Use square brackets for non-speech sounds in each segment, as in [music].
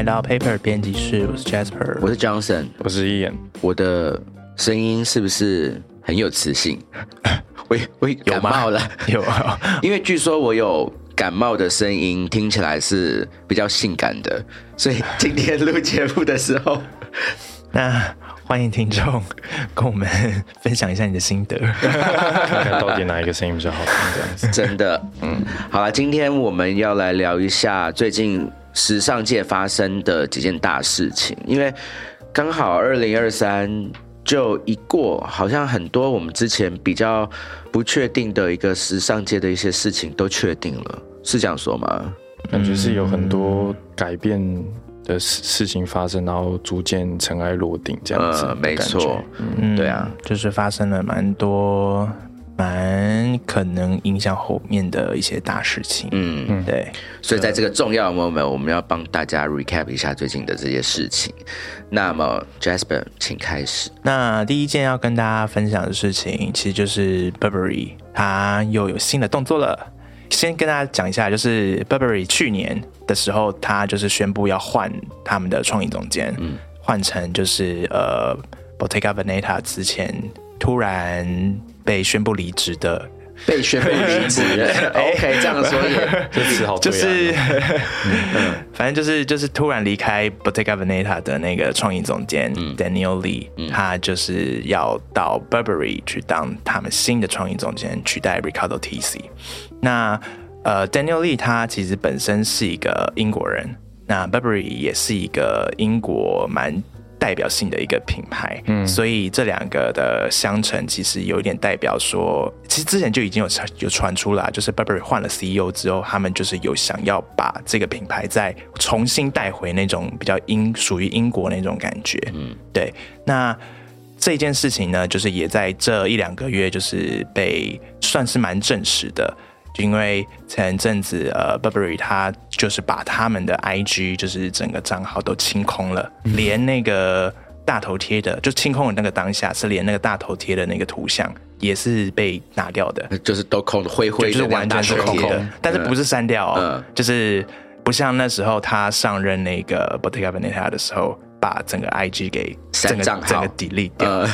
来到 Paper 编辑室，我是 Jasper，我是 Johnson，我是一眼。我的声音是不是很有磁性？[laughs] 我我感冒了，[laughs] 有。啊，[laughs] 因为据说我有感冒的声音，听起来是比较性感的，所以今天录节目的时候，那欢迎听众跟我们分享一下你的心得，看看到底哪一个声音比较好听，这样子。真的，嗯，好了，今天我们要来聊一下最近时尚界发生的几件大事情，因为刚好二零二三就一过，好像很多我们之前比较不确定的一个时尚界的一些事情都确定了，是这样说吗？感觉是有很多改变的事事情发生，然后逐渐尘埃落定这样子。没错，嗯对啊，就是发生了蛮多蛮可能影响后面的一些大事情，嗯，嗯对，所以在这个重要的 moment，我们要帮大家 recap 一下最近的这些事情。那么 Jasper，请开始。那第一件要跟大家分享的事情，其实就是 Burberry 它又有新的动作了。先跟大家讲一下，就是 Burberry 去年的时候，它就是宣布要换他们的创意总监，嗯换成就是呃 Bottega Veneta 之前突然被宣布离职的。被宣布离职，[laughs] OK，这样说也 [laughs] 这词好就是，[laughs] 反正就是就是突然离开 Bottega Veneta 的那个创意总监、Daniel Lee，、他就是要到 Burberry 去当他们新的创意总监，取代 Ricardo Tisci。那呃，Daniel Lee 他其实本身是一个英国人，那 Burberry 也是一个英国蛮。代表性的一个品牌，嗯，所以这两个的相乘其实有一点代表说，其实之前就已经有传有传出了，就是 Burberry 换了 CEO 之后，他们就是有想要把这个品牌再重新带回那种比较英属于英国那种感觉，嗯，对。那这件事情呢，就是也在这一两个月就是被算是蛮证实的。就因为前阵子，呃，Burberry 他就是把他们的 IG 就是整个账号都清空了，连那个大头贴的，就清空的那个当下是连那个大头贴的那个图像也是被拿掉的，就是都空的灰灰的就是完全是空的，但是不是删掉哦，嗯。就是不像那时候他上任那个 Bottega Veneta 的时候，把整个 IG 给整个整个 delete 掉，呃，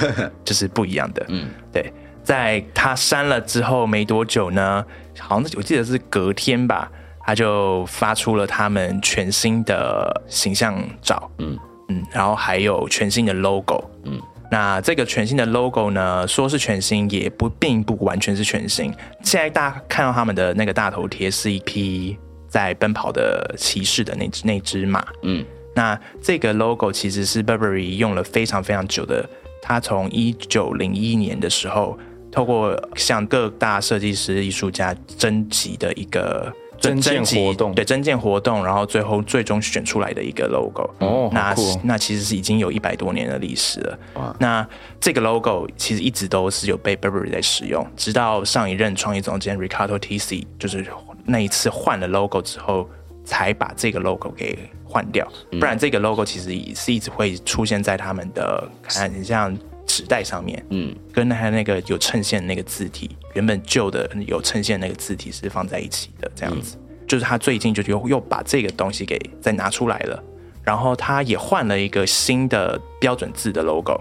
就是不一样的。嗯，对，在他删了之后没多久呢，好像我记得是隔天吧，他就发出了他们全新的形象照，嗯。嗯，然后还有全新的 logo，嗯。那这个全新的 logo 呢，说是全新，也不并不完全是全新。现在大家看到他们的那个大头贴，是一匹在奔跑的骑士的那只那只马，嗯。那这个 logo 其实是 Burberry 用了非常非常久的，他从一九零一年的时候，透过向各大设计师、艺术家征集的一个征件集活动对征件活动，然后最后最终选出来的一个 logo。哦，那哦。那其实是已经有一百多年的历史了哇。那这个 logo 其实一直都是有被 Burberry 在使用，直到上一任创意总监 Ricardo Tisci 就是那一次换了 logo 之后，才把这个 logo 给换掉。不然这个 logo 其实也是一直会出现在他们的看很像纸袋上面，嗯。跟他那个有衬线的那个字体，原本旧的有衬线那个字体是放在一起的，这样子。就是他最近就又又把这个东西给再拿出来了，然后他也换了一个新的标准字的 logo，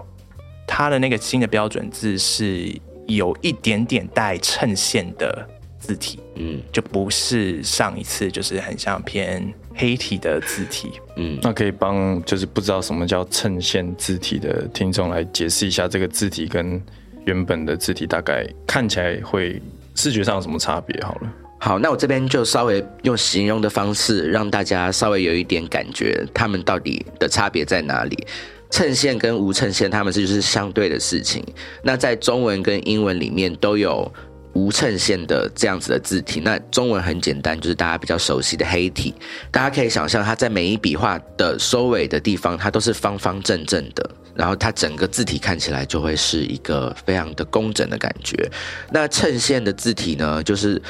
他的那个新的标准字是有一点点带衬线的字体，嗯。就不是上一次就是很像偏黑体的字体。嗯，那可以帮就是不知道什么叫衬线字体的听众来解释一下这个字体跟原本的字体大概看起来会视觉上有什么差别？好了，好，那我这边就稍微用形容的方式，让大家稍微有一点感觉，他们到底的差别在哪里？衬线跟无衬线，他们是就是相对的事情。那在中文跟英文里面都有无衬线的这样子的字体。那中文很简单，就是大家比较熟悉的黑体。大家可以想象，它在每一笔画的收尾的地方，它都是方方正正的，然后它整个字体看起来就会是一个非常的工整的感觉。那衬线的字体呢，就是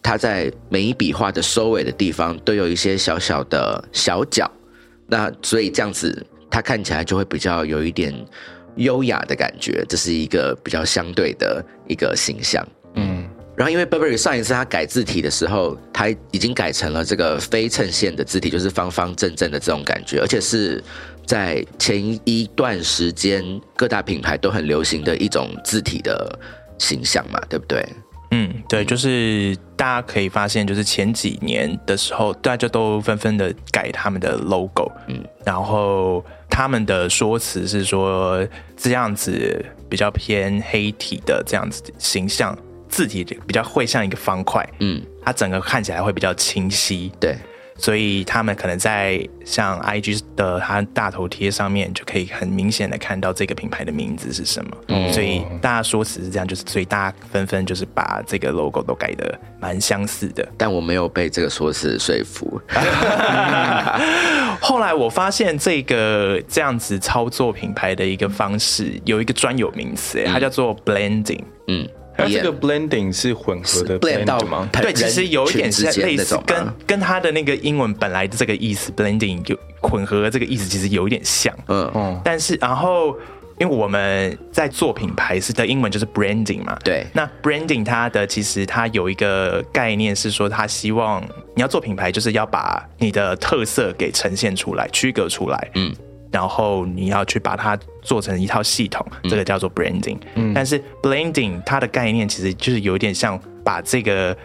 它在每一笔画的收尾的地方都有一些小小的小角，那所以这样子它看起来就会比较有一点优雅的感觉，这是一个比较相对的一个形象。嗯，然后因为 Burberry 上一次他改字体的时候，他已经改成了这个非衬线的字体，就是方方正正的这种感觉，而且是在前一段时间各大品牌都很流行的一种字体的形象嘛，对不对？嗯，对，就是大家可以发现，就是前几年的时候，大家都纷纷的改他们的 logo，嗯，然后他们的说辞是说这样子比较偏黑体的这样子形象，字体比较会像一个方块，嗯，它整个看起来会比较清晰，对。所以他们可能在像 IG 的它大头贴上面，就可以很明显的看到这个品牌的名字是什么。嗯所以大家说辞是这样，就是所以大家纷纷就是把这个 logo 都改的蛮相似的。但我没有被这个说辞说服。[laughs] 后来我发现这个这样子操作品牌的一个方式有一个专有名词，它叫做 blending。嗯。它这个 blending 是混合的 blend 吗？对，其实有一点是类似，跟跟它的那个英文本来的这个意思 blending 有混合这个意思，其实有一点像。嗯嗯。但是然后，因为我们在做品牌是的英文就是 branding 嘛，对。那 branding 它的其实它有一个概念是说，它希望你要做品牌，就是要把你的特色给呈现出来，区隔出来。嗯。然后你要去把它做成一套系统，这个叫做 branding。嗯，但是 blending 它的概念其实就是有点像把这个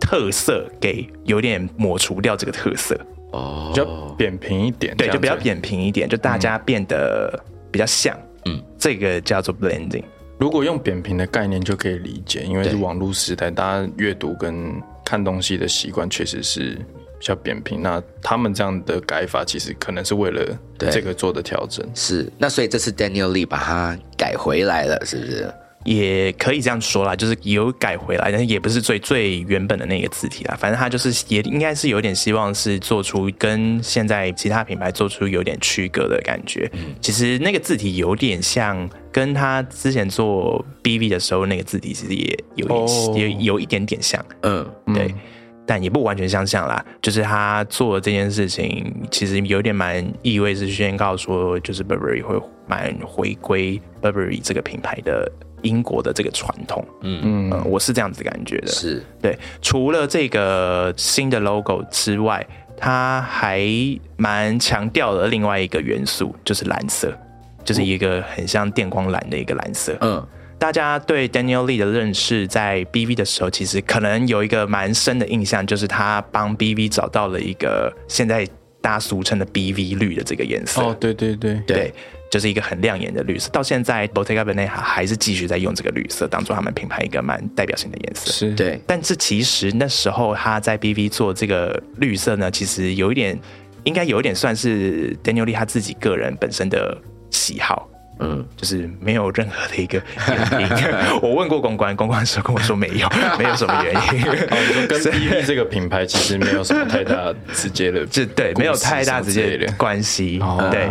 特色给有点抹除掉这个特色，哦，比较扁平一点。对，就比较扁平一点，就大家变得比较像。嗯，这个叫做 blending。如果用扁平的概念就可以理解，因为是网络时代，大家阅读跟看东西的习惯确实是。比较扁平，那他们这样的改法其实可能是为了这个做的调整。是，那所以这次 Daniel Lee 把它改回来了，是不是？也可以这样说啦，就是有改回来，但是也不是最最原本的那个字体啦。反正他就是也应该是有点希望是做出跟现在其他品牌做出有点区隔的感觉。嗯，其实那个字体有点像跟他之前做 BV 的时候那个字体，其实也有也有一点点像。嗯，对。但也不完全相像啦，就是他做这件事情，其实有点蛮意味是宣告说，就是 Burberry 会蛮回归 Burberry 这个品牌的英国的这个传统。嗯嗯，我是这样子感觉的。是对，除了这个新的 logo 之外，他还蛮强调了另外一个元素，就是蓝色，就是一个很像电光蓝的一个蓝色。嗯。大家对 Daniel Lee 的认识，在 BV 的时候，其实可能有一个蛮深的印象，就是他帮 BV 找到了一个现在大家俗称的 BV 绿的这个颜色。哦，对对对对，就是一个很亮眼的绿色。到现在，Bottega Veneta 还是继续在用这个绿色，当做他们品牌一个蛮代表性的颜色。是对，但是其实那时候他在 BV 做这个绿色呢，其实有一点，应该有一点算是 Daniel Lee 他自己个人本身的喜好。嗯，就是没有任何的一个 [laughs] 原因。[laughs] 我问过公关，公关说跟我说没有，[laughs] 没有什么原因。跟 BV 这个品牌其实没有什么太大直接的，这对，没有太大直接的关系。对。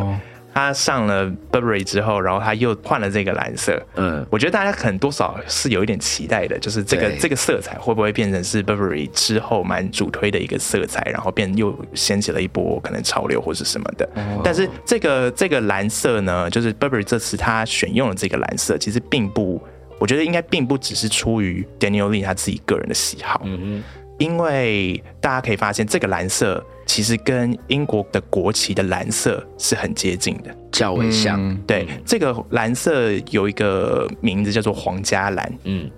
他上了 Burberry 之后，然后他又换了这个蓝色。嗯，我觉得大家可能多少是有一点期待的，就是这个这个色彩会不会变成是 Burberry 之后蛮主推的一个色彩，然后变又掀起了一波可能潮流或是什么的。但是这个这个蓝色呢，就是 Burberry 这次他选用了这个蓝色，其实并不，我觉得应该并不只是出于 Daniel Lee 他自己个人的喜好。嗯因为大家可以发现，这个蓝色其实跟英国的国旗的蓝色是很接近的，较为像。对，这个蓝色有一个名字叫做皇家蓝。嗯，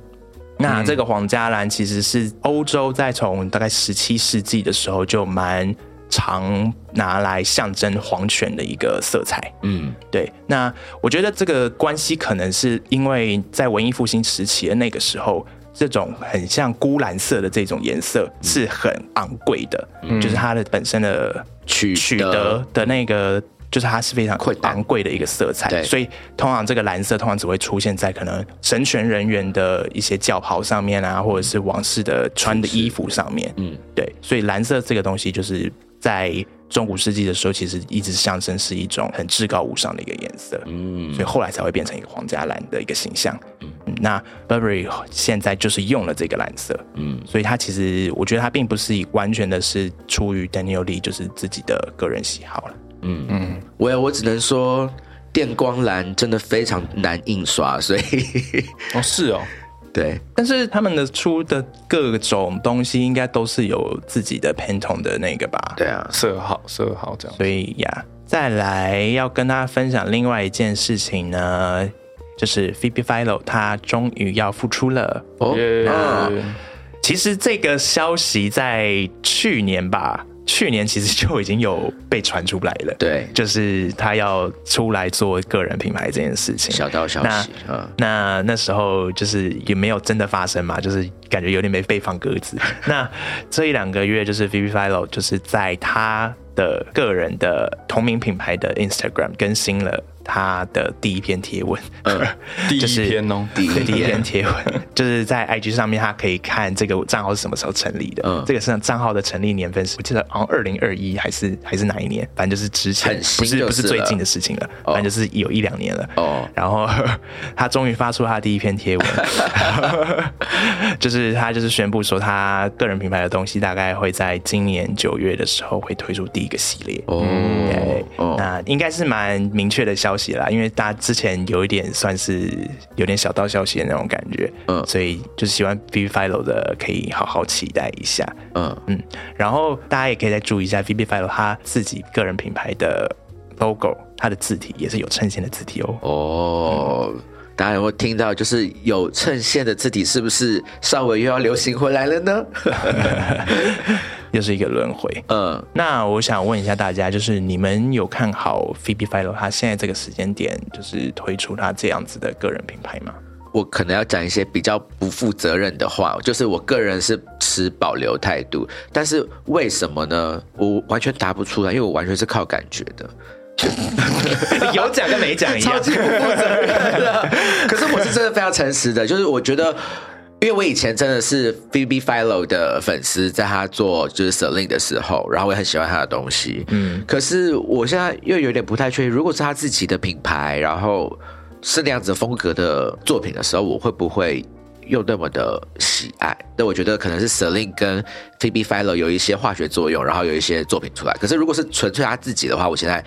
那这个皇家蓝其实是欧洲在从大概十七世纪的时候就蛮常拿来象征皇权的一个色彩。嗯，对。那我觉得这个关系可能是因为在文艺复兴时期的那个时候。这种很像钴蓝色的这种颜色是很昂贵的，就是它的本身的取取得。的那个，就是它是非常昂贵的一个色彩。所以通常这个蓝色通常只会出现在可能神权人员的一些轿袍上面啊，或者是王室的穿的衣服上面。嗯，对，所以蓝色这个东西就是在。中古世纪的时候，其实一直象征是一种很至高无上的一个颜色，嗯，所以后来才会变成一个皇家蓝的一个形象。嗯，那 Burberry 现在就是用了这个蓝色，嗯，所以它其实我觉得它并不是完全的是出于 Daniel Lee 就是自己的个人喜好了。嗯嗯，我我只能说电光蓝真的非常难印刷，所以哦是哦。对，但是他们的出的各种东西应该都是有自己的 Pantone 的那个吧？对啊，色号色号这样。所以呀，再来要跟大家分享另外一件事情呢，就是 Phoebe Philo 他终于要复出了。哦，其实这个消息在去年吧。去年其实就已经有被传出来了，对，就是他要出来做个人品牌这件事情，小道消息啊。那那时候就是也没有真的发生嘛，就是感觉有点没被放鸽子。[laughs] 那这一两个月，就是 Vivi Philo 就是在他的个人的同名品牌的 Instagram 更新了。他的第一篇贴文，[laughs] 第一篇哦，第一篇。贴文，[laughs] 就是在 IG 上面，他可以看这个账号是什么时候成立的。嗯，这个是账号的成立年份是，我记得好像二零二一还是还是哪一年，反正就是之前，不是不是最近的事情了，反正就是有一两年了。哦，然后 [laughs] 他终于发出他第一篇贴文，就是他就是宣布说，他个人品牌的东西大概会在今年九月的时候会推出第一个系列。哦，对，那应该是蛮明确的消。消息啦，因为大家之前有一点算是有点小道消息的那种感觉，嗯，所以就是喜欢 B B Philo 的可以好好期待一下，嗯嗯，然后大家也可以再注意一下 B B Philo 他自己个人品牌的 logo，它的字体也是有衬线的字体哦。哦，大家有没有听到？就是有衬线的字体，是不是稍微又要流行回来了呢？[laughs] 又是一个轮回。嗯，那我想问一下大家，就是你们有看好 Phoebe Philo 他现在这个时间点，就是推出他这样子的个人品牌吗？我可能要讲一些比较不负责任的话，就是我个人是持保留态度。但是为什么呢？我完全答不出来，因为我完全是靠感觉的。[laughs] 有讲跟没讲一样，超级不负责任的。[laughs] 可是我是真的非常诚实的，就是我觉得。因为我以前真的是 Phoebe Philo 的粉丝，在他做就是 Celine 的时候，然后我也很喜欢他的东西。嗯，可是我现在又有点不太确定，如果是他自己的品牌，然后是那样子风格的作品的时候，我会不会又那么的喜爱？那我觉得可能是 Celine 跟 Phoebe Philo 有一些化学作用，然后有一些作品出来。可是如果是纯粹他自己的话，我现在。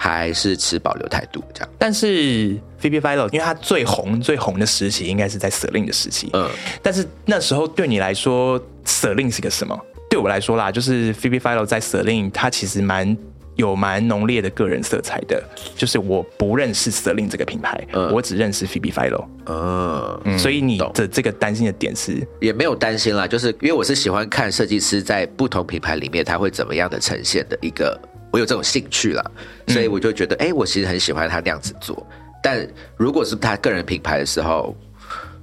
还是持保留态度这样，但是 Phoebe Philo，因为他最红最红的时期应该是在 Celine 的时期，嗯，但是那时候对你来说，Celine 是个什么？对我来说啦，就是 Phoebe Philo 在 Celine，他其实蛮有蛮浓烈的个人色彩的。就是我不认识 Celine 这个品牌，我只认识 Phoebe Philo，嗯，所以你的这个担心的点是也没有担心啦，就是因为我是喜欢看设计师在不同品牌里面他会怎么样的呈现的一个。我有这种兴趣了，所以我就觉得，哎，我其实很喜欢他那样子做。但如果是他个人品牌的时候，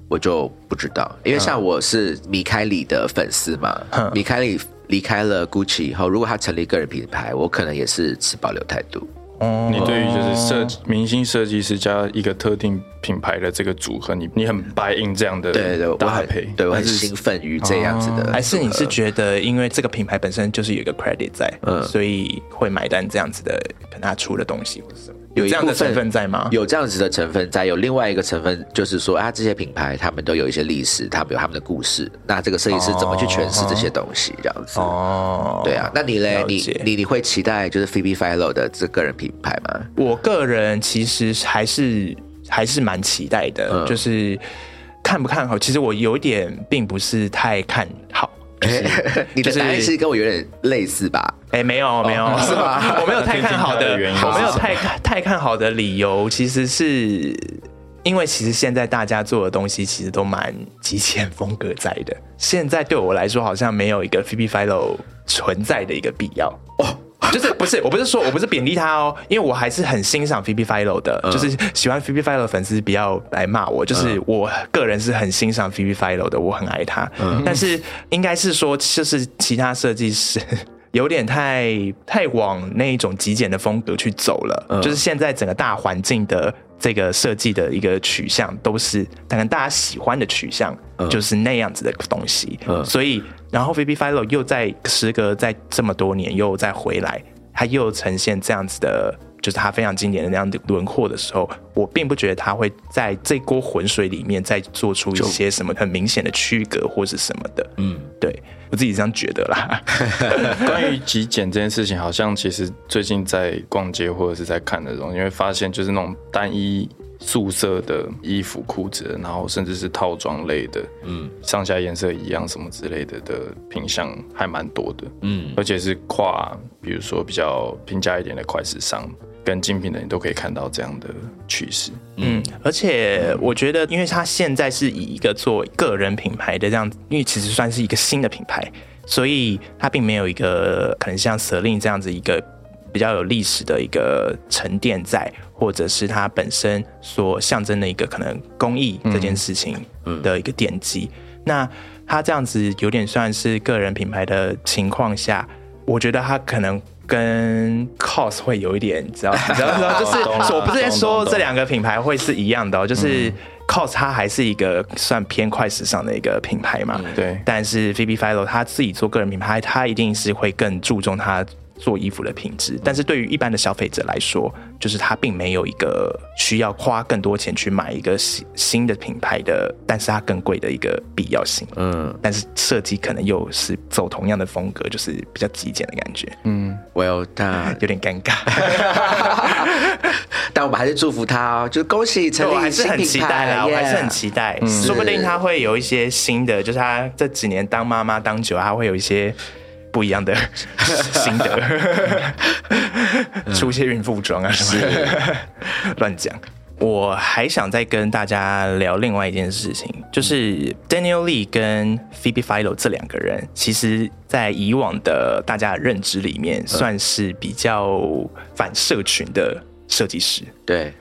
我就不知道，因为像我是米开里的粉丝嘛，米开里离开了 Gucci 以后，如果他成立个人品牌，我可能也是持保留态度。哦，你对于就是设明星设计师加一个特定品牌的这个组合，你你很白印这样的对对搭配，对我很兴奋于这样子的，还是你是觉得因为这个品牌本身就是有一个 credit 在，嗯，所以会买单这样子的，可能他出的东西或者什么。有这样的成分在吗？有这样子的成分在，有另外一个成分就是说啊，这些品牌他们都有一些历史，他们有他们的故事。那这个设计师怎么去诠释这些东西？这样子哦，对啊。那你嘞？你你你会期待就是 Phoebe Philo 的这个人品牌吗？我个人其实还是还是蛮期待的，就是看不看好？其实我有点并不是太看好。[laughs] 你的答案是跟我有点类似吧？哎，没有没有，是吧？[laughs] 我没有太看好的，[laughs] 我没有太太看好的理由，其实是因为其实现在大家做的东西其实都蛮极简风格在的。现在对我来说，好像没有一个 Philo 存在的一个必要哦。[laughs] 就是不是，我不是说我不是贬低他哦，因为我还是很欣赏 Phoebe Philo 的，就是喜欢 Phoebe Philo 的粉丝不要来骂我，就是我个人是很欣赏 Phoebe Philo 的，我很爱他。但是应该是说，就是其他设计师有点太太往那一种极简的风格去走了，就是现在整个大环境的这个设计的一个取向都是可能大家喜欢的取向，就是那样子的东西，所以。然后，Vivian Philo 又在时隔在这么多年又再回来，他又呈现这样子的，就是他非常经典的那样的轮廓的时候，我并不觉得他会在这锅浑水里面再做出一些什么很明显的区隔或是什么的。嗯，对我自己这样觉得啦。[laughs] 关于极简这件事情，好像其实最近在逛街或者是在看的时候，你会发现就是那种单一。素色的衣服、裤子，然后甚至是套装类的，嗯，上下颜色一样什么之类的的品相还蛮多的，嗯，而且是跨，比如说比较平价一点的快时尚跟精品的，你都可以看到这样的趋势，嗯，而且我觉得，因为它现在是以一个做个人品牌的这样，因为其实算是一个新的品牌，所以它并没有一个可能像 Celine 这样子一个。比较有历史的一个沉淀在，或者是它本身所象征的一个可能工艺这件事情的一个奠基。那它这样子有点算是个人品牌的情况下，我觉得它可能跟 COS 会有一点，知道 [laughs] 知道就是我不是在说这两个品牌会是一样的，就是 COS 它还是一个算偏快时尚的一个品牌嘛，对。但是 Phoebe Philo 他自己做个人品牌，他一定是会更注重他。做衣服的品质，但是对于一般的消费者来说，就是他并没有一个需要花更多钱去买一个新新的品牌的，但是它更贵的一个必要性。嗯，但是设计可能又是走同样的风格，就是比较极简的感觉。嗯，Well，他 [laughs] 有点尴尬，[laughs] 但我们还是祝福他哦，就恭喜成立 [laughs] 新品牌啦，我还是很期待，说不定他会有一些新的，就是他这几年当妈妈当久，他会有一些。不一样的 [laughs] 心得，出些孕妇装啊什么，[laughs] 乱讲。我还想再跟大家聊另外一件事情，就是 Daniel Lee 跟 Phoebe Philo 这两个人，其实在以往的大家的认知里面，算是比较反社群的设计师。对。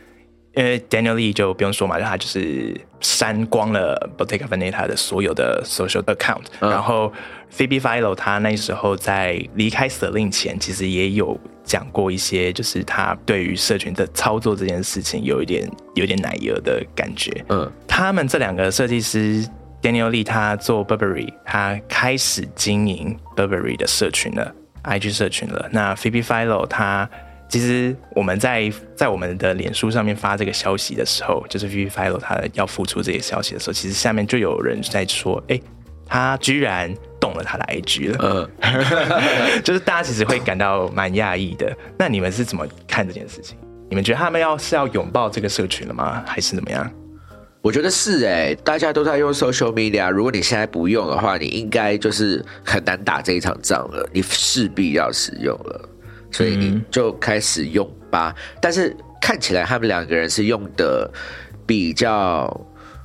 因为 Daniel Lee 就不用说嘛，他就是删光了 Bottega Veneta 的所有的 social account。然后 Phoebe Philo 他那时候在离开 Celine 前，其实也有讲过一些，就是他对于社群的操作这件事情有一点有点奶油的感觉。嗯，他们这两个设计师 Daniel Lee 他做 Burberry，他开始经营 Burberry 的社群了，IG 社群了。那 Phoebe Philo 他其实我们在在我们的脸书上面发这个消息的时候，就是 V f i l o 他要付出这些消息的时候，其实下面就有人在说，哎，他居然动了他的 IG 了，嗯，[laughs] 就是大家其实会感到蛮讶异的。那你们是怎么看这件事情？你们觉得他们要是要拥抱这个社群了吗？还是怎么样？我觉得是哎，大家都在用 social media，如果你现在不用的话，你应该就是很难打这一场仗了，你势必要使用了。所以你就开始用吧，但是看起来他们两个人是用的比较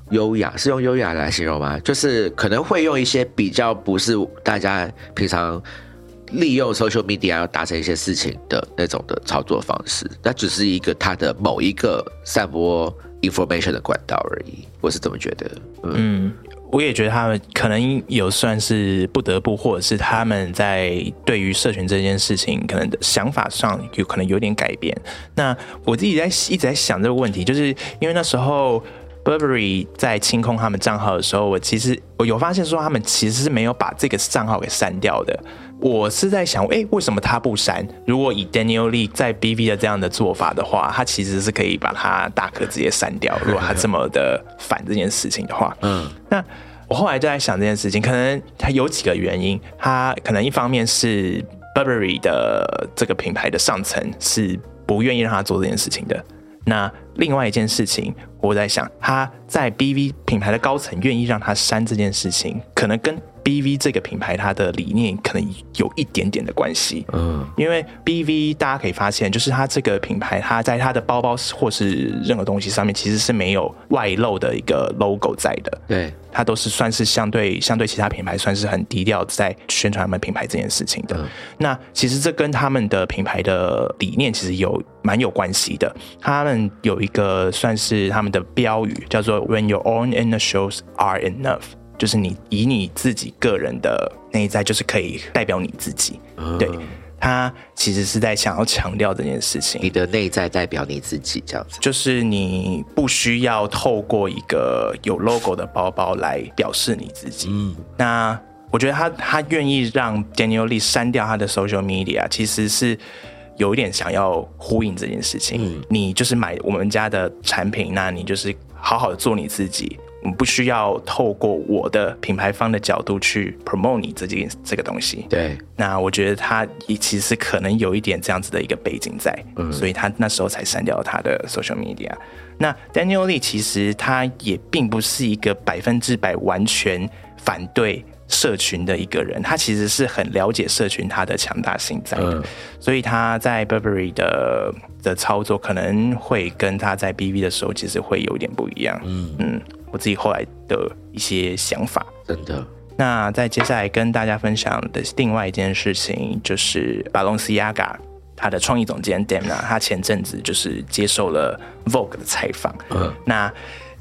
优雅，是用优雅来形容吗？就是可能会用一些比较不是大家平常利用 social media 要达成一些事情的那种的操作方式，那只是一个他的某一个散播 information 的管道而已，我是这么觉得。嗯。我也觉得他们可能有算是不得不，或者是他们在对于社群这件事情可能的想法上有可能有点改变。那我自己在一直在想这个问题，就是因为那时候 Burberry 在清空他们账号的时候，我其实我有发现说他们其实是没有把这个账号给删掉的。我是在想，哎，为什么他不删？如果以 Daniel Lee 在 BV 的这样的做法的话，他其实是可以把他大可直接删掉。[laughs] 如果他这么的反这件事情的话，嗯，那我后来就在想这件事情，可能他有几个原因。他可能一方面是 Burberry 的这个品牌的上层是不愿意让他做这件事情的。那另外一件事情，我在想，他在 BV 品牌的高层愿意让他删这件事情，可能跟。B V 这个品牌，它的理念可能有一点点的关系。嗯，因为 B V 大家可以发现，就是它这个品牌，它在它的包包或是任何东西上面，其实是没有外露的一个 logo 在的。对，它都是算是相对相对其他品牌，算是很低调在宣传他们品牌这件事情的。那其实这跟他们的品牌的理念其实有蛮有关系的。他们有一个算是他们的标语，叫做 "When your own inner shows are enough"。就是你以你自己个人的内在，就是可以代表你自己。对他其实是在想要强调这件事情。你的内在代表你自己，这样子。就是你不需要透过一个有 logo 的包包来表示你自己。嗯，那我觉得他他愿意让 Daniel Lee 删掉他的 social media，其实是有一点想要呼应这件事情。你就是买我们家的产品，那你就是好好的做你自己。我不需要透过我的品牌方的角度去 promote 你这件这个东西。对，那我觉得他其实可能有一点这样子的一个背景在，嗯所以他那时候才删掉他的 social media。那 Daniel Lee 其实他也并不是一个百分之百完全反对。社群的一个人，他其实是很了解社群它的强大性在的，所以他在 Burberry 的的操作可能会跟他在 BV 的时候其实会有点不一样。嗯嗯，我自己后来的一些想法，真的。那在接下来跟大家分享的另外一件事情，就是巴隆西亚嘎他的创意总监 Demna，他前阵子就是接受了 Vogue 的采访。嗯，那。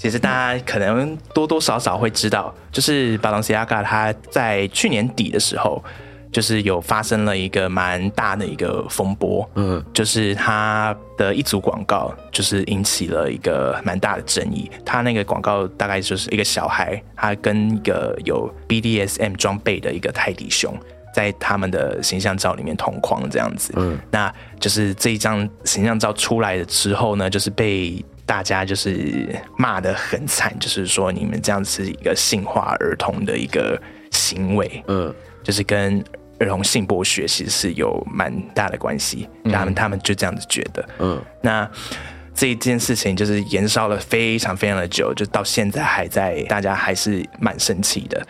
其实大家可能多多少少会知道，就是巴隆西亚嘎他在去年底的时候，就是有发生了一个蛮大的一个风波，嗯，就是他的一组广告，就是引起了一个蛮大的争议。他那个广告大概就是一个小孩，他跟一个有 BDSM 装备的一个泰迪熊，在他们的形象照里面同框这样子，嗯，那就是这一张形象照出来了之后呢，就是被。大家就是骂的很惨，就是说你们这样是一个性化儿童的一个行为，嗯，就是跟儿童性剥削其实是有蛮大的关系。他们他们就这样子觉得，嗯，那这一件事情就是延烧了非常非常的久，就到现在还在，大家还是蛮生气的。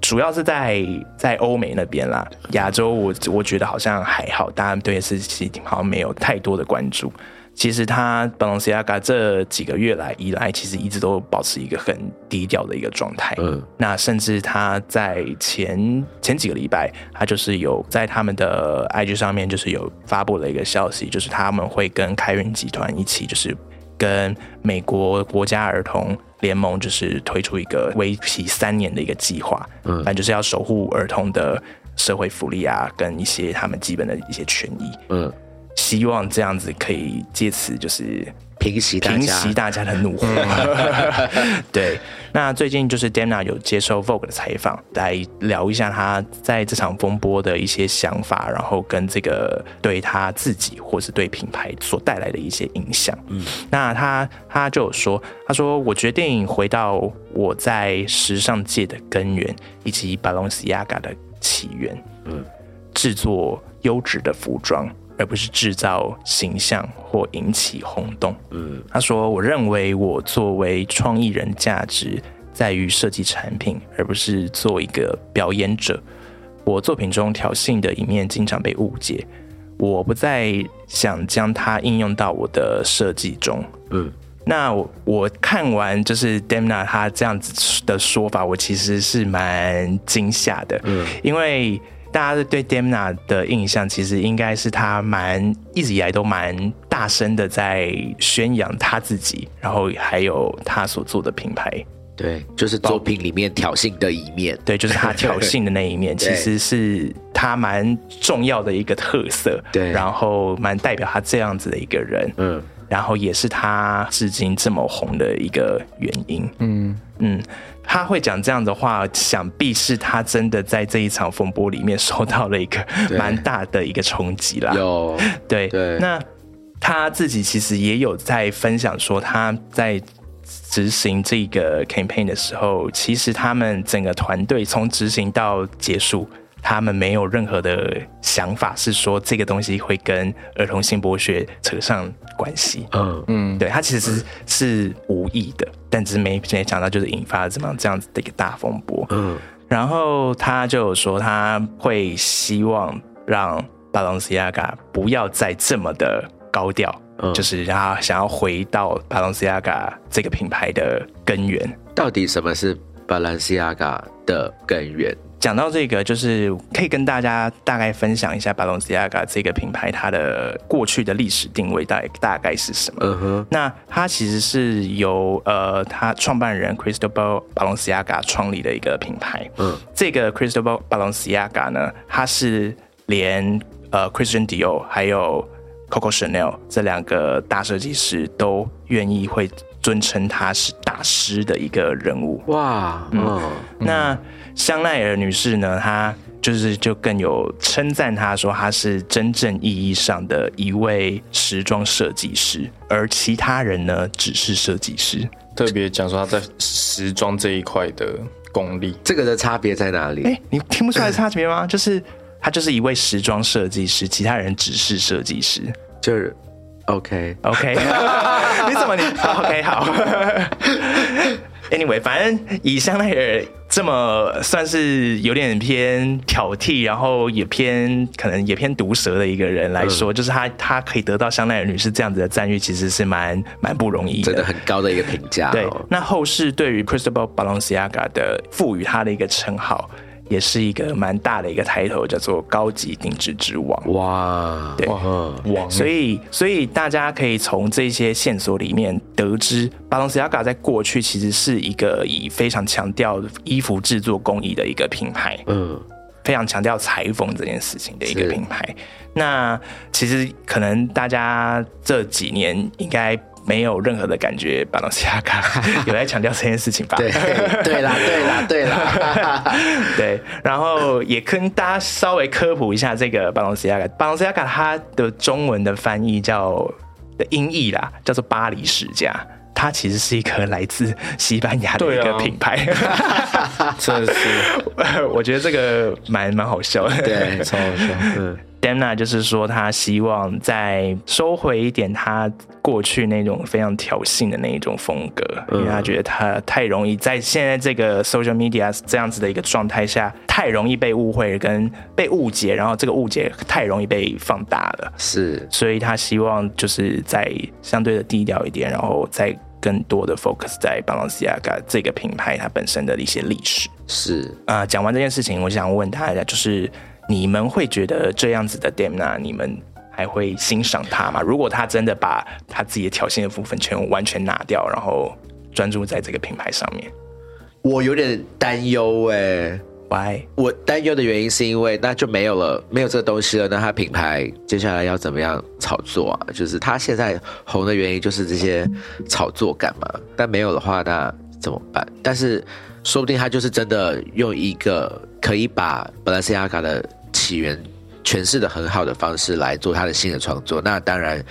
主要是在在欧美那边啦，亚洲我我觉得好像还好，大家对事情好像没有太多的关注。其实他 Balenciaga 这几个月来以来，其实一直都保持一个很低调的一个状态。嗯，那甚至他在前前几个礼拜，他就是有在他们的 IG 上面，就是有发布了一个消息，就是他们会跟开云集团一起，就是跟美国国家儿童联盟，就是推出一个为期三年的一个计划。嗯，反正就是要守护儿童的社会福利啊，跟一些他们基本的一些权益。嗯。希望这样子可以借此就是平息平息大家的怒火。[laughs] 对，那最近就是 Dana 有接受 Vogue 的采访，来聊一下他在这场风波的一些想法，然后跟这个对他自己或是对品牌所带来的一些影响。嗯，那他他就有说，他说我决定回到我在时尚界的根源，以及 Balenciaga 的起源。嗯，制作优质的服装。而不是制造形象或引起轰动。嗯，他说：“我认为我作为创意人，价值在于设计产品，而不是做一个表演者。我作品中挑衅的一面经常被误解，我不再想将它应用到我的设计中。”嗯，那我我看完就是 Demna 他这样子的说法，我其实是蛮惊吓的。嗯，因为。大家对 Demna 的印象，其实应该是他蛮一直以来都蛮大声的在宣扬他自己，然后还有他所做的品牌。对，就是作品里面挑衅的一面。对，就是他 [laughs] 挑衅的那一面，其实是他蛮重要的一个特色。对，然后蛮代表他这样子的一个人。嗯。然后也是他至今这么红的一个原因。嗯嗯，他会讲这样的话，想必是他真的在这一场风波里面受到了一个蛮大的一个冲击啦。有对对，那他自己其实也有在分享说，他在执行这个 campaign 的时候，其实他们整个团队从执行到结束。他们没有任何的想法，是说这个东西会跟儿童性剥削扯上关系。嗯嗯，对他其实是无意的，但只是没没想到，就是引发了怎么样这样子的一个大风波。嗯，然后他就有说，他会希望让巴隆西亚嘎不要再这么的高调，就是让他想要回到巴隆西亚嘎这个品牌的根源。到底什么是巴隆西亚嘎的根源？讲到这个，就是可以跟大家大概分享一下 Balenciaga 这个品牌它的过去的历史定位大概大概是什么。嗯哼，那它其实是由呃，它创办人 Cristobal Balenciaga 创立的一个品牌。嗯，这个 Cristobal Balenciaga 呢，它是连呃 Christian Dior 还有 Coco Chanel 这两个大设计师都愿意会尊称他是大师的一个人物。哇，嗯，那。香奈儿女士呢，她就是就更有称赞她说她是真正意义上的一位时装设计师，而其他人呢只是设计师。特别讲说她在时装这一块的功力，这个的差别在哪里？哎，你听不出来差别吗？就是她就是一位时装设计师，其他人只是设计师。就是 OK OK，[laughs] 你怎么你 OK 好？Anyway，反正以香奈儿这么算是有点偏挑剔，然后也偏可能也偏毒舌的一个人来说，就是他他可以得到香奈儿女士这样子的赞誉，其实是蛮蛮不容易，真的很高的一个评价。对，那后世对于 Cristobal Balenciaga 的赋予他的一个称号。也是一个蛮大的一个抬头，叫做高级定制之王。哇，对，王。所以，所以大家可以从这些线索里面得知，巴隆斯亚嘎在过去其实是一个以非常强调衣服制作工艺的一个品牌，嗯，非常强调裁缝这件事情的一个品牌。那其实可能大家这几年应该。没有任何的感觉，巴隆西亚卡有在强调这件事情吧？对，对啦，对啦，对啦，[laughs] 对。然后也跟大家稍微科普一下这个巴隆西亚卡，巴隆西亚卡它的中文的翻译叫的音译啦，叫做巴黎世家。它其实是一个来自西班牙的一个品牌。[laughs] 真的是，[laughs] 我觉得这个蛮蛮好笑的，对，超好笑。嗯。Demna 就是说，他希望再收回一点他过去那种非常挑衅的那一种风格，因为他觉得他太容易在现在这个 social media 这样子的一个状态下，太容易被误会跟被误解，然后这个误解太容易被放大了。是，所以他希望就是在相对的低调一点，然后再更多的 focus 在 Balenciaga 这个品牌它本身的一些历史。是啊，讲完这件事情，我想问他一下，就是。你们会觉得这样子的 Demna，你们还会欣赏他吗？如果他真的把他自己的挑衅的部分全完全拿掉，然后专注在这个品牌上面，我有点担忧哎。Why？我担忧的原因是因为那就没有了，没有这个东西了，那他品牌接下来要怎么样炒作啊？就是他现在红的原因就是这些炒作感嘛。但没有的话，那怎么办？但是说不定他就是真的用一个可以把本来是亚卡的。起源诠释的很好的方式来做他的新的创作，那当然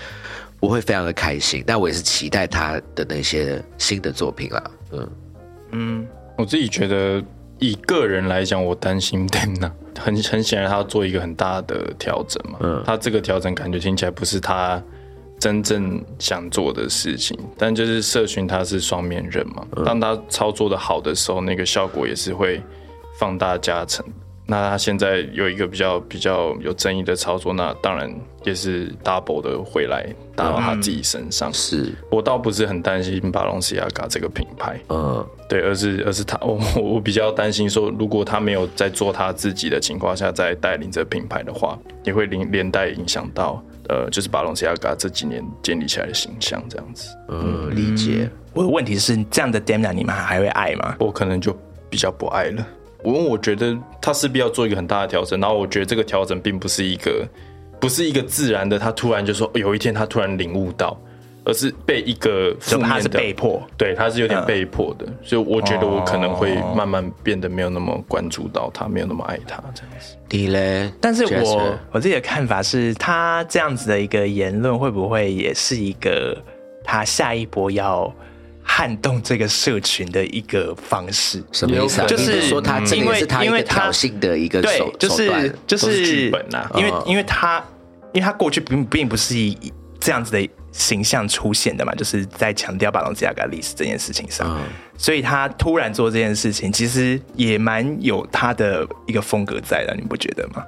我会非常的开心。但我也是期待他的那些新的作品啦。嗯嗯，我自己觉得以个人来讲，我担心 Dana 很很显然他要做一个很大的调整嘛。嗯，他这个调整感觉听起来不是他真正想做的事情。但就是社群他是双面人嘛，当他操作的好的时候，那个效果也是会放大加成。那他现在有一个比较比较有争议的操作，那当然也是 double 的回来打到他自己身上。是我倒不是很担心巴隆西亚嘎这个品牌，嗯，对，而是而是他，[laughs] 我我比较担心说，如果他没有在做他自己的情况下，在带领这品牌的话，也会连连带影响到，呃，就是巴隆西亚嘎这几年建立起来的形象这样子。嗯，理解。我的问题是，这样的 Damian 你们还会爱吗？我可能就比较不爱了。我我觉得他势必要做一个很大的调整，然后我觉得这个调整并不是一个，不是一个自然的，他突然就说有一天他突然领悟到，而是被一个负面的被迫，对，他是有点被迫的，所以我觉得我可能会慢慢变得没有那么关注到他，没有那么爱他这样子。你嘞？但是我我自己的看法是，他这样子的一个言论会不会也是一个他下一波要？撼动这个社群的一个方式，什么意思？啊就是说他因为因为挑衅的一个对，就是就是剧本呐。因为因为他因为他过去并并不是以这样子的形象出现的嘛，就是在强调巴隆吉亚格历史这件事情上，所以他突然做这件事情，其实也蛮有他的一个风格在的，你不觉得吗？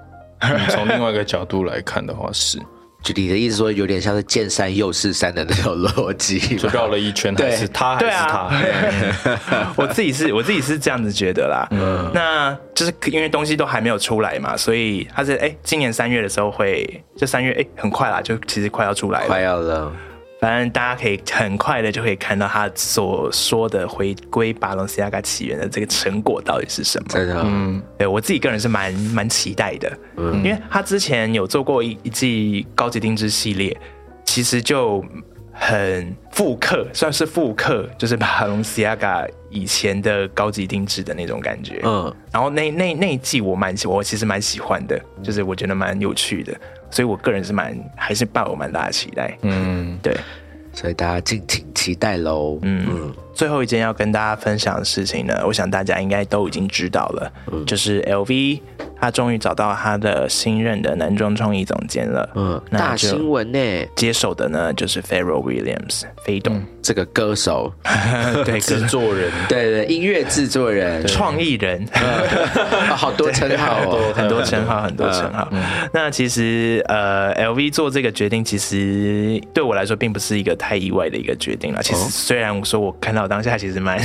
从另外一个角度来看的话，是。就你的意思说，有点像是见山又是山的那种逻辑，就绕了一圈，还是他还是他？[laughs] 我自己是我自己是这样子觉得啦。嗯，那就是因为东西都还没有出来嘛，所以他是哎，今年三月的时候会，就三月哎，很快啦，就其实快要出来了，快要了。反正大家可以很快的就可以看到他所说的回归巴隆西亚嘎起源的这个成果到底是什么。真的，嗯，对我自己个人是蛮蛮期待的，嗯，因为他之前有做过一一季高级定制系列，其实就很复刻，算是复刻，就是巴龙西亚嘎以前的高级定制的那种感觉。嗯，然后那那那一季我蛮喜，我其实蛮喜欢的，就是我觉得蛮有趣的，所以我个人是蛮还是抱有蛮大的期待。嗯，对。所以大家敬请期待喽。嗯，最后一件要跟大家分享的事情呢，我想大家应该都已经知道了，就是 LV。他终于找到他的新任的男装创意总监了。嗯，大新闻呢？接手的呢就是 Pharrell Williams，飞董这个歌手，[laughs] 对，制作人，对对，音乐制作人，创意人，好多称号哦，很多称号，很多称号。那其实呃，LV 做这个决定，其实对我来说并不是一个太意外的一个决定了。其实虽然我说我看到当下其实蛮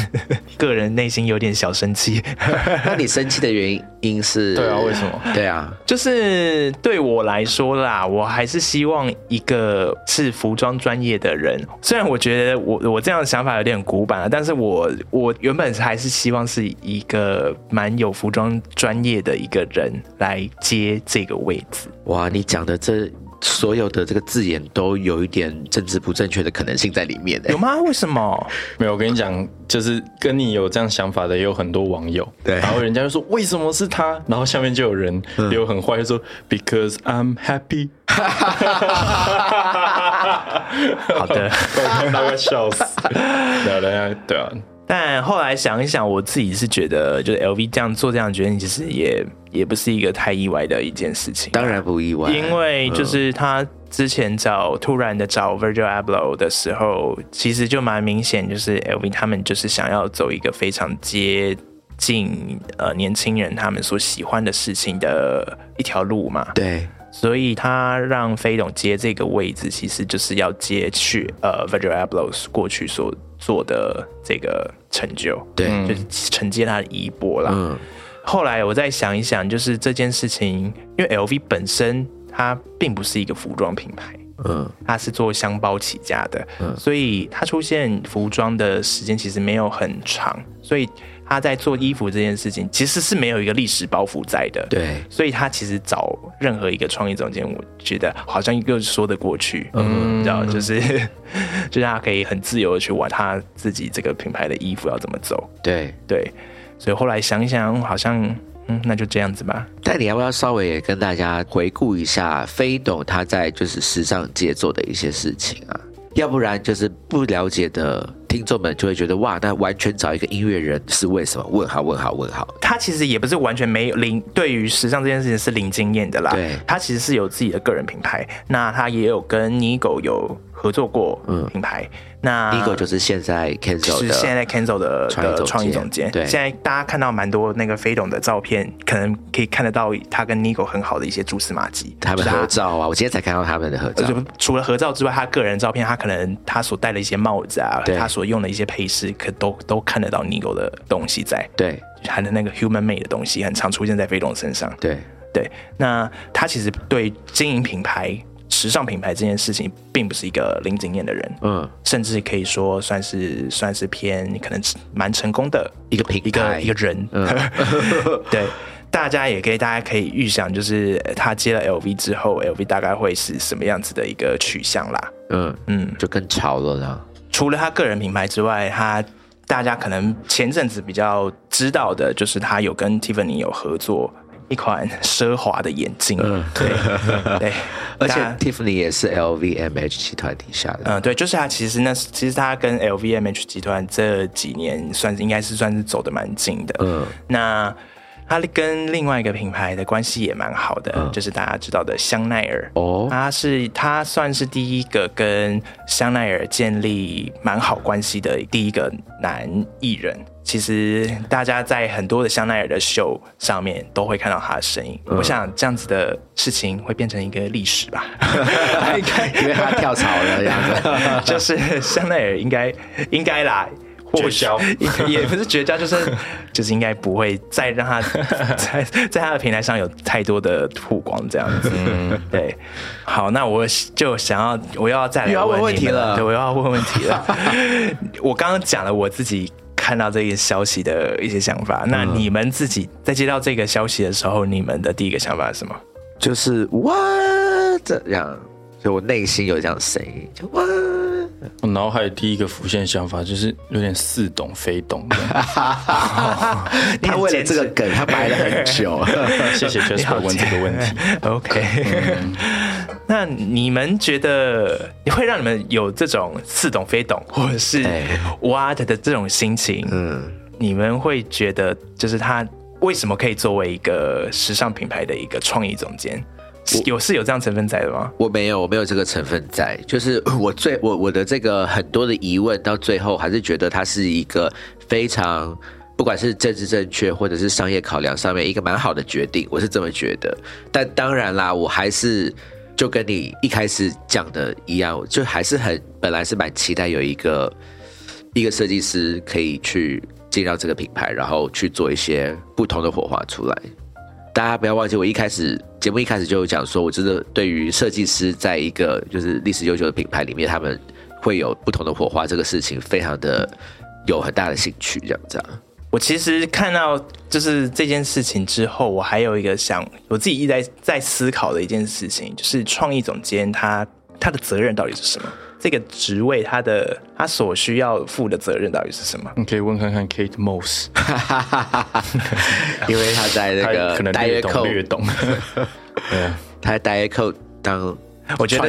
个人内心有点小生气。[laughs] 那你生气的原因是？对啊。为什么？对啊，就是对我来说啦，我还是希望一个是服装专业的人。虽然我觉得我我这样的想法有点古板了，但是我我原本还是希望是一个蛮有服装专业的一个人来接这个位置。哇，你讲的这。所有的这个字眼都有一点政治不正确的可能性在里面，有吗？为什么？没有，我跟你讲，就是跟你有这样想法的也有很多网友，对，然后人家就说为什么是他，然后下面就有人留很坏，就说 Because I'm happy。[laughs] 好的，[laughs] 大概笑死，对啊，对啊。但后来想一想，我自己是觉得，就是 LV 这样做这样决定，其实也也不是一个太意外的一件事情。当然不意外，因为就是他之前找突然的找 Virgil Abloh 的时候，其实就蛮明显，就是 LV 他们就是想要走一个非常接近呃年轻人他们所喜欢的事情的一条路嘛。对。所以他让飞董接这个位置，其实就是要接去呃 Virgil Abloh 过去所做的这个成就，对，就是承接他的衣钵啦。嗯，后来我再想一想，就是这件事情，因为 LV 本身它并不是一个服装品牌，嗯，它是做箱包起家的，嗯，所以它出现服装的时间其实没有很长，所以。他在做衣服这件事情，其实是没有一个历史包袱在的。对，所以他其实找任何一个创意总监，我觉得好像又说得过去。嗯，你知道，就是 [laughs] 就是他可以很自由的去玩他自己这个品牌的衣服要怎么走。对对，所以后来想一想，好像嗯，那就这样子吧。但你要不要稍微也跟大家回顾一下飞董他在就是时尚界做的一些事情啊？要不然就是不了解的。听众们就会觉得哇，那完全找一个音乐人是为什么？问号问号问号。他其实也不是完全没有零，对于时尚这件事情是零经验的啦。对，他其实是有自己的个人品牌，那他也有跟 Nigo 有合作过品牌。那 Nigo 就是现在 Kenzo 是现在 Kenzo 的的创意总监。对，现在大家看到蛮多那个飞董的照片，可能可以看得到他跟 Nigo 很好的一些蛛丝马迹。他们合照啊，我今天才看到他们的合照。除了合照之外，他个人照片，他可能他所戴的一些帽子啊，他所用的一些配饰，可都都看得到 Nigo 的东西在。对，含的那个 Human Made 的东西，很常出现在飞董身上。对对，那他其实对经营品牌。时尚品牌这件事情，并不是一个零经验的人，嗯，甚至可以说算是算是偏可能蛮成功的一个品一个一个人，嗯。[laughs] 对，大家也可以大家可以预想，就是他接了 LV 之后，LV 大概会是什么样子的一个取向啦，嗯。嗯，就更潮了啦。除了他个人品牌之外，他大家可能前阵子比较知道的，就是他有跟 Tiffany 有合作。一款奢华的眼镜，嗯，对 [laughs] 对，而且 Tiffany 也是 LVMH 集团底下的，嗯，对，就是它其实那其实它跟 LVMH 集团这几年算是应该是算是走的蛮近的，嗯，那他跟另外一个品牌的关系也蛮好的，就是大家知道的香奈儿，哦，他是他算是第一个跟香奈儿建立蛮好关系的第一个男艺人。其实大家在很多的香奈儿的秀上面都会看到他的身影。我想这样子的事情会变成一个历史吧，[laughs] 因为他跳槽了这样子。[laughs] 就是香奈儿应该应该啦，绝交也不是绝交，就是 [laughs] 就是应该不会再让他 [laughs] 在在他的平台上有太多的曝光这样子。对，好，那我就想要我要再来问问题了，对，我要问问题了。[laughs] 我刚刚讲了我自己。看到这个消息的一些想法，那你们自己在接到这个消息的时候，你们的第一个想法是什么？就是哇，这样，就我内心有这样声音，就哇，我脑海第一个浮现想法就是有点似懂非懂。[laughs] 他为了这个梗，他摆了很久。[laughs] 谢谢 Jasper 问这个问题。OK，那你们觉得会让你们有这种似懂非懂，或者是 what 的这种心情？嗯，你们会觉得就是他为什么可以作为一个时尚品牌的一个创意总监？有是有这样成分在的吗？我没有，我没有这个成分在。就是 [coughs] 我最我我的这个很多的疑问，到最后还是觉得它是一个非常，不管是政治正确或者是商业考量上面一个蛮好的决定，我是这么觉得。但当然啦，我还是就跟你一开始讲的一样，就还是很本来是蛮期待有一个一个设计师可以去进到这个品牌，然后去做一些不同的火花出来。大家不要忘记，我一开始节目一开始就有讲说，我真的对于设计师在一个就是历史悠久的品牌里面，他们会有不同的火花这个事情，非常的有很大的兴趣。这样子，我其实看到就是这件事情之后，我还有一个想我自己一直在在思考的一件事情，就是创意总监他他的责任到底是什么？这个职位，他的他所需要负的责任到底是什么？你可以问看看 Kate Moss，[laughs] 因为他在那个可能略懂略懂。[laughs] 对，他在 d 扣当，我觉得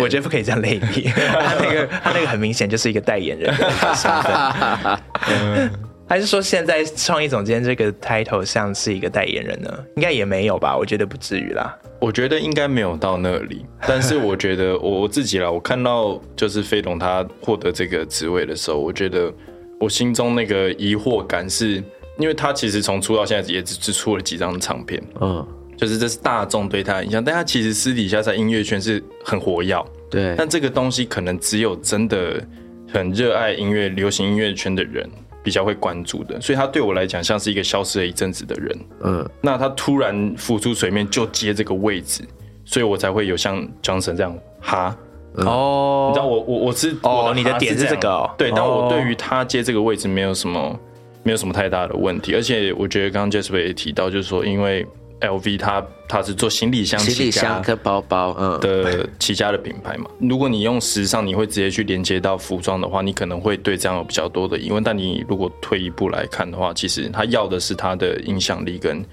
我觉得不可以这样类比。[laughs] 他那个他那个很明显就是一个代言人的身份。还是说现在创意总监这个 title 像是一个代言人呢？应该也没有吧？我觉得不至于啦。我觉得应该没有到那里。但是我觉得我我自己啦，我看到就是飞龙他获得这个职位的时候，我觉得我心中那个疑惑感是，因为他其实从出道现在也只只出了几张唱片，嗯，就是这是大众对他的印象，但他其实私底下在音乐圈是很活跃，对。但这个东西可能只有真的很热爱音乐、流行音乐圈的人。比较会关注的，所以他对我来讲像是一个消失了一阵子的人。嗯，那他突然浮出水面就接这个位置，所以我才会有像 Johnson 这样哈。哦，你知道我我我是哦，你的点是这个对，但我对于他接这个位置没有什么没有什么太大的问题，而且我觉得刚刚 Jasper 也提到，就是说因为。L V 它它是做行李箱、行李箱跟包包嗯的起家的品牌嘛。如果你用时尚，你会直接去连接到服装的话，你可能会对这样有比较多的疑问。但你如果退一步来看的话，其实他要的是他的影响力跟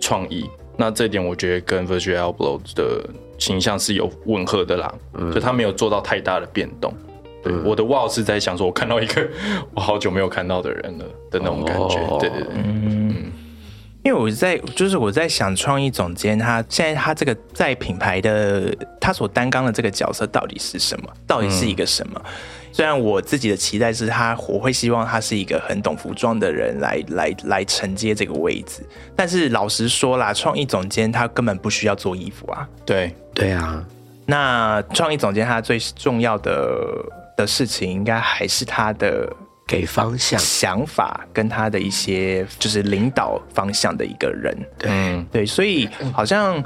创意。那这点我觉得跟 Virgil Abloh 的形象是有吻合的啦，嗯就他没有做到太大的变动。对，我的 Wow 是在想说，我看到一个 [laughs] 我好久没有看到的人了的那种感觉。对对对，嗯。因为我在就是我在想，创意总监他现在他这个在品牌的他所担纲的这个角色到底是什么？到底是一个什么？虽然我自己的期待是他，我会希望他是一个很懂服装的人来来来承接这个位置。但是老实说啦，创意总监他根本不需要做衣服啊。对对啊，那创意总监他最重要的的事情，应该还是他的。给方向、想法跟他的一些就是领导方向的一个人，对对，所以好像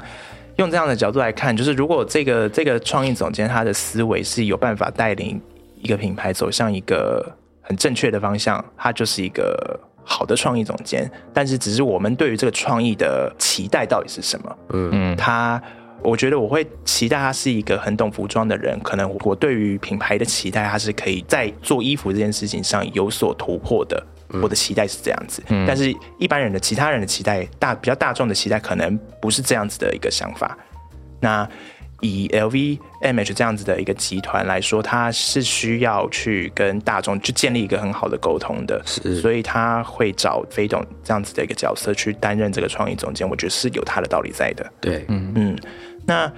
用这样的角度来看，就是如果这个这个创意总监他的思维是有办法带领一个品牌走向一个很正确的方向，他就是一个好的创意总监。但是，只是我们对于这个创意的期待到底是什么？嗯嗯，他。我觉得我会期待他是一个很懂服装的人，可能我对于品牌的期待，他是可以在做衣服这件事情上有所突破的。我的期待是这样子，但是一般人的其他人的期待，大比较大众的期待，可能不是这样子的一个想法。那以 LVMH 这样子的一个集团来说，他是需要去跟大众去建立一个很好的沟通的，所以他会找飞董这样子的一个角色去担任这个创意总监，我觉得是有他的道理在的。对，嗯嗯。那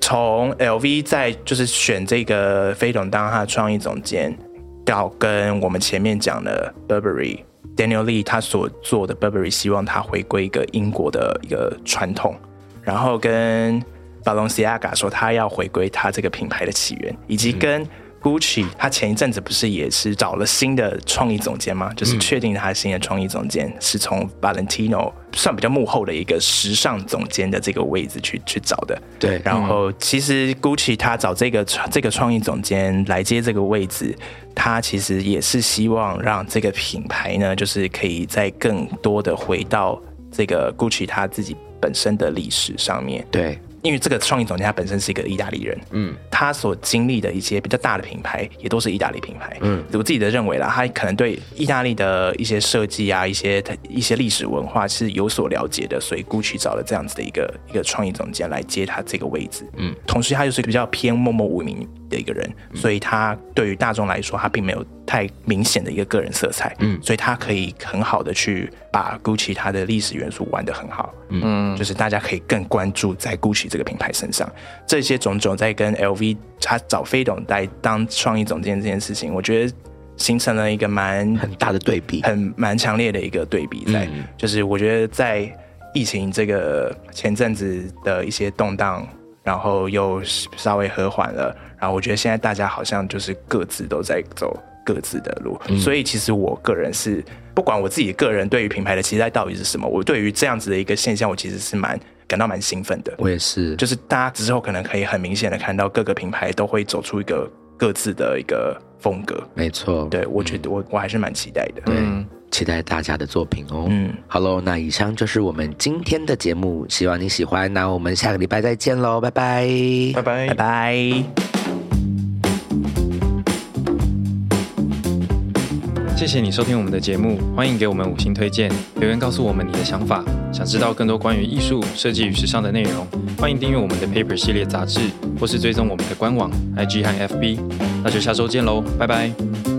从 LV 在就是选这个飞董当他的创意总监，到跟我们前面讲的 Burberry Daniel Lee 他所做的 Burberry，希望他回归一个英国的一个传统，然后跟 Balenciaga 说他要回归他这个品牌的起源，以及跟。Gucci，他前一阵子不是也是找了新的创意总监吗？就是确定他新的创意总监是从 Valentino 算比较幕后的一个时尚总监的这个位置去去找的。对，然后其实 Gucci 他找这个这个创意总监来接这个位置，他其实也是希望让这个品牌呢，就是可以在更多的回到这个 Gucci 他自己本身的历史上面。对。因为这个创意总监他本身是一个意大利人，嗯，他所经历的一些比较大的品牌也都是意大利品牌，嗯，我自己的认为啦，他可能对意大利的一些设计啊，一些一些历史文化是有所了解的，所以 Gucci 找了这样子的一个一个创意总监来接他这个位置，嗯，同时他又是比较偏默默无名的一个人，所以他对于大众来说，他并没有太明显的一个个人色彩，嗯，所以他可以很好的去把 Gucci 它的历史元素玩得很好，嗯，就是大家可以更关注在 Gucci 这个品牌身上，这些种种在跟 LV 他找飞董来当创意总监这件事情，我觉得形成了一个蛮很大的对比，很蛮强烈的一个对比，在。就是我觉得在疫情这个前阵子的一些动荡，然后又稍微和缓了，然后我觉得现在大家好像就是各自都在走各自的路，所以其实我个人是不管我自己个人对于品牌的期待到底是什么，我对于这样子的一个现象，我其实是蛮。感到蛮兴奋的，我也是。就是大家之后可能可以很明显的看到各个品牌都会走出一个各自的一个风格。没错，对我觉得我我还是蛮期待的。对，期待大家的作品哦。嗯，好喽，那以上就是我们今天的节目，希望你喜欢。那我们下个礼拜再见喽，拜拜，拜拜，拜拜。谢谢你收听我们的节目，欢迎给我们五星推荐，留言告诉我们你的想法。想知道更多关于艺术设计与时尚的内容，欢迎订阅我们的 Paper 系列杂志，或是追踪我们的官网 IG 和 FB。那就下周见喽，拜拜。